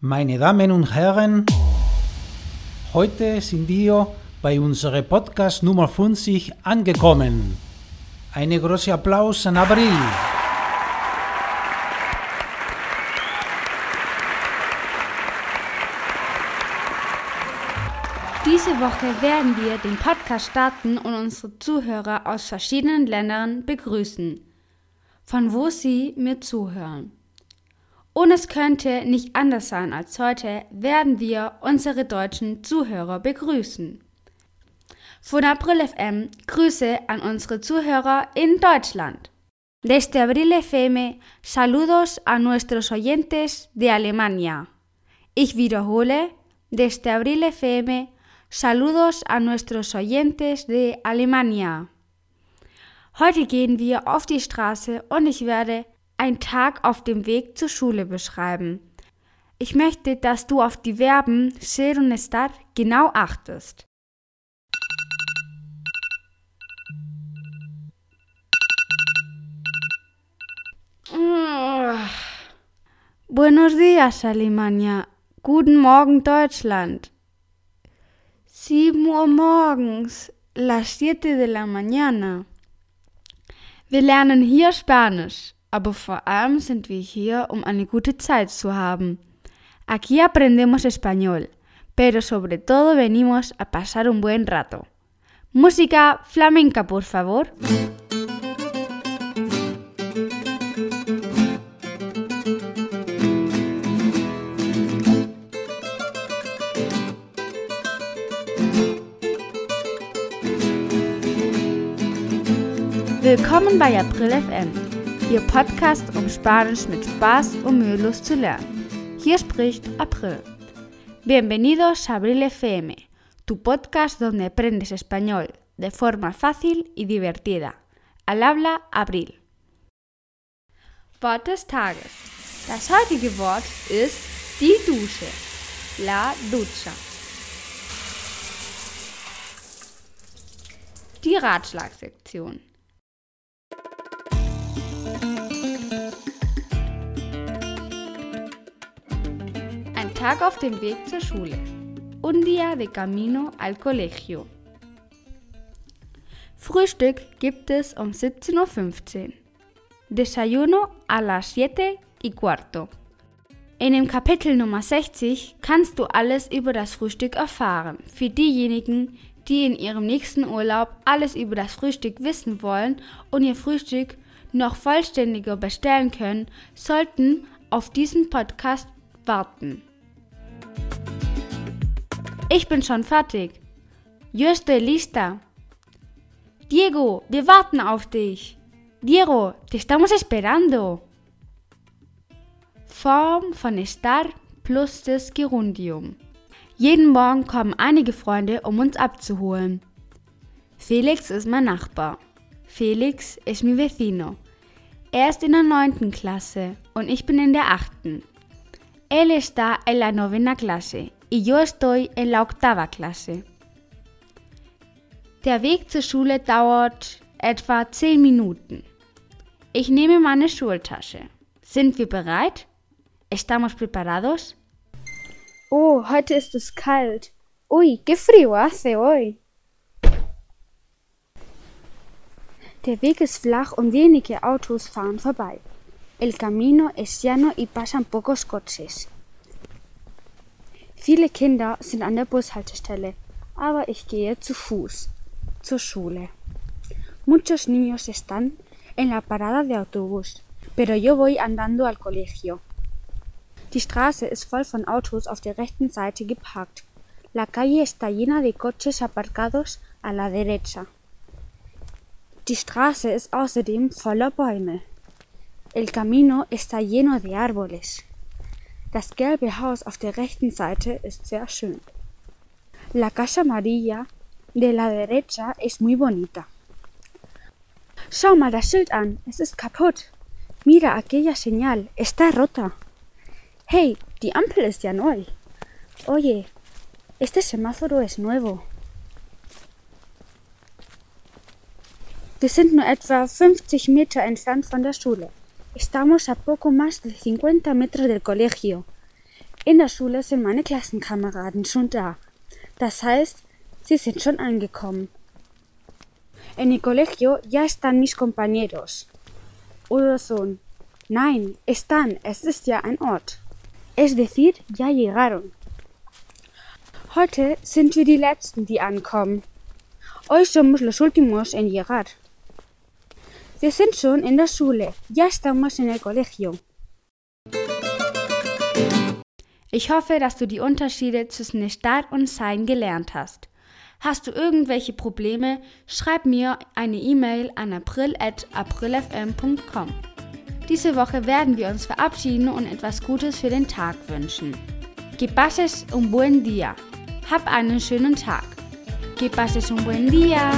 Meine Damen und Herren, heute sind wir bei unserem Podcast Nummer 50 angekommen. Einen großen Applaus an Abril. Diese Woche werden wir den Podcast starten und unsere Zuhörer aus verschiedenen Ländern begrüßen, von wo sie mir zuhören. Und es könnte nicht anders sein als heute, werden wir unsere deutschen Zuhörer begrüßen. Von April FM Grüße an unsere Zuhörer in Deutschland. Desde Abril FM saludos a nuestros oyentes de Alemania. Ich wiederhole, desde Abril FM saludos a nuestros oyentes de Alemania. Heute gehen wir auf die Straße und ich werde ein Tag auf dem Weg zur Schule beschreiben. Ich möchte, dass du auf die Verben ser und estar genau achtest. Buenos días, Alemania. Guten Morgen, Deutschland. 7 Uhr morgens, las 7 de la mañana. Wir lernen hier Spanisch aber vor allem sind wir hier, um eine gute Zeit zu haben. Aquí aprendemos español, pero sobre todo venimos a pasar un buen rato. Música flamenca, por favor. Willkommen bei April FM. Ihr Podcast, um Spanisch mit Spaß und mühelos zu lernen. Hier spricht April. Bienvenidos a Abril FM, tu podcast donde aprendes español de forma fácil y divertida. Al habla Abril. Wort des Tages. Das heutige Wort ist die Dusche. La ducha. Die Ratschlagsektion. Tag auf dem Weg zur Schule. Un día de camino al colegio. Frühstück gibt es um 17.15 Uhr. Desayuno a las 7 y cuarto. In dem Kapitel Nummer 60 kannst du alles über das Frühstück erfahren. Für diejenigen, die in ihrem nächsten Urlaub alles über das Frühstück wissen wollen und ihr Frühstück noch vollständiger bestellen können, sollten auf diesen Podcast warten. Ich bin schon fertig. Yo estoy lista. Diego, wir warten auf dich. Diego, te estamos esperando. Form von estar plus das Gerundium. Jeden Morgen kommen einige Freunde, um uns abzuholen. Felix ist mein Nachbar. Felix ist mi vecino. Er ist in der neunten Klasse und ich bin in der achten. Él está en la novena clase y yo estoy en la octava Klasse. Der Weg zur Schule dauert etwa 10 Minuten. Ich nehme meine Schultasche. Sind wir bereit? ¿Estamos preparados? Oh, heute ist es kalt. Uy, qué frío hace hoy. Der Weg ist flach und wenige Autos fahren vorbei. El camino es llano y pasan pocos coches. Viele Kinder sind an der Bushaltestelle, aber ich gehe zu Fuß zur Schule. Muchos niños están en la parada de autobús, pero yo voy andando al colegio. Die Straße ist voll von Autos auf der rechten Seite geparkt. La calle está llena de coches aparcados a la derecha. Die Straße ist außerdem voller Bäume. El camino está lleno de árboles. Das gelbe Haus auf der rechten Seite ist sehr schön. La casa amarilla de la derecha es muy bonita. Schau mal das Schild an, es ist kaputt. Mira aquella señal, está rota. Hey, die Ampel ist ja neu. Oye, este semáforo es nuevo. Wir sind nur etwa 50 Meter entfernt von der Schule. Estamos a poco más de 50 metros del colegio. In der Schule sind meine Klassenkameraden schon da. Das heißt, sie sind schon angekommen. En el colegio ya están mis compañeros. Oder son. Nein, están, es ist ja ein Ort. Es decir, ya llegaron. Heute sind wir die Letzten, die ankommen. Hoy somos los últimos en llegar. Wir sind schon in der Schule. Ya estamos en el colegio. Ich hoffe, dass du die Unterschiede zwischen Stadt und Sein gelernt hast. Hast du irgendwelche Probleme, schreib mir eine E-Mail an april.aprilfm.com. Diese Woche werden wir uns verabschieden und etwas Gutes für den Tag wünschen. Que pases un buen día. Hab einen schönen Tag. Que pases un buen día.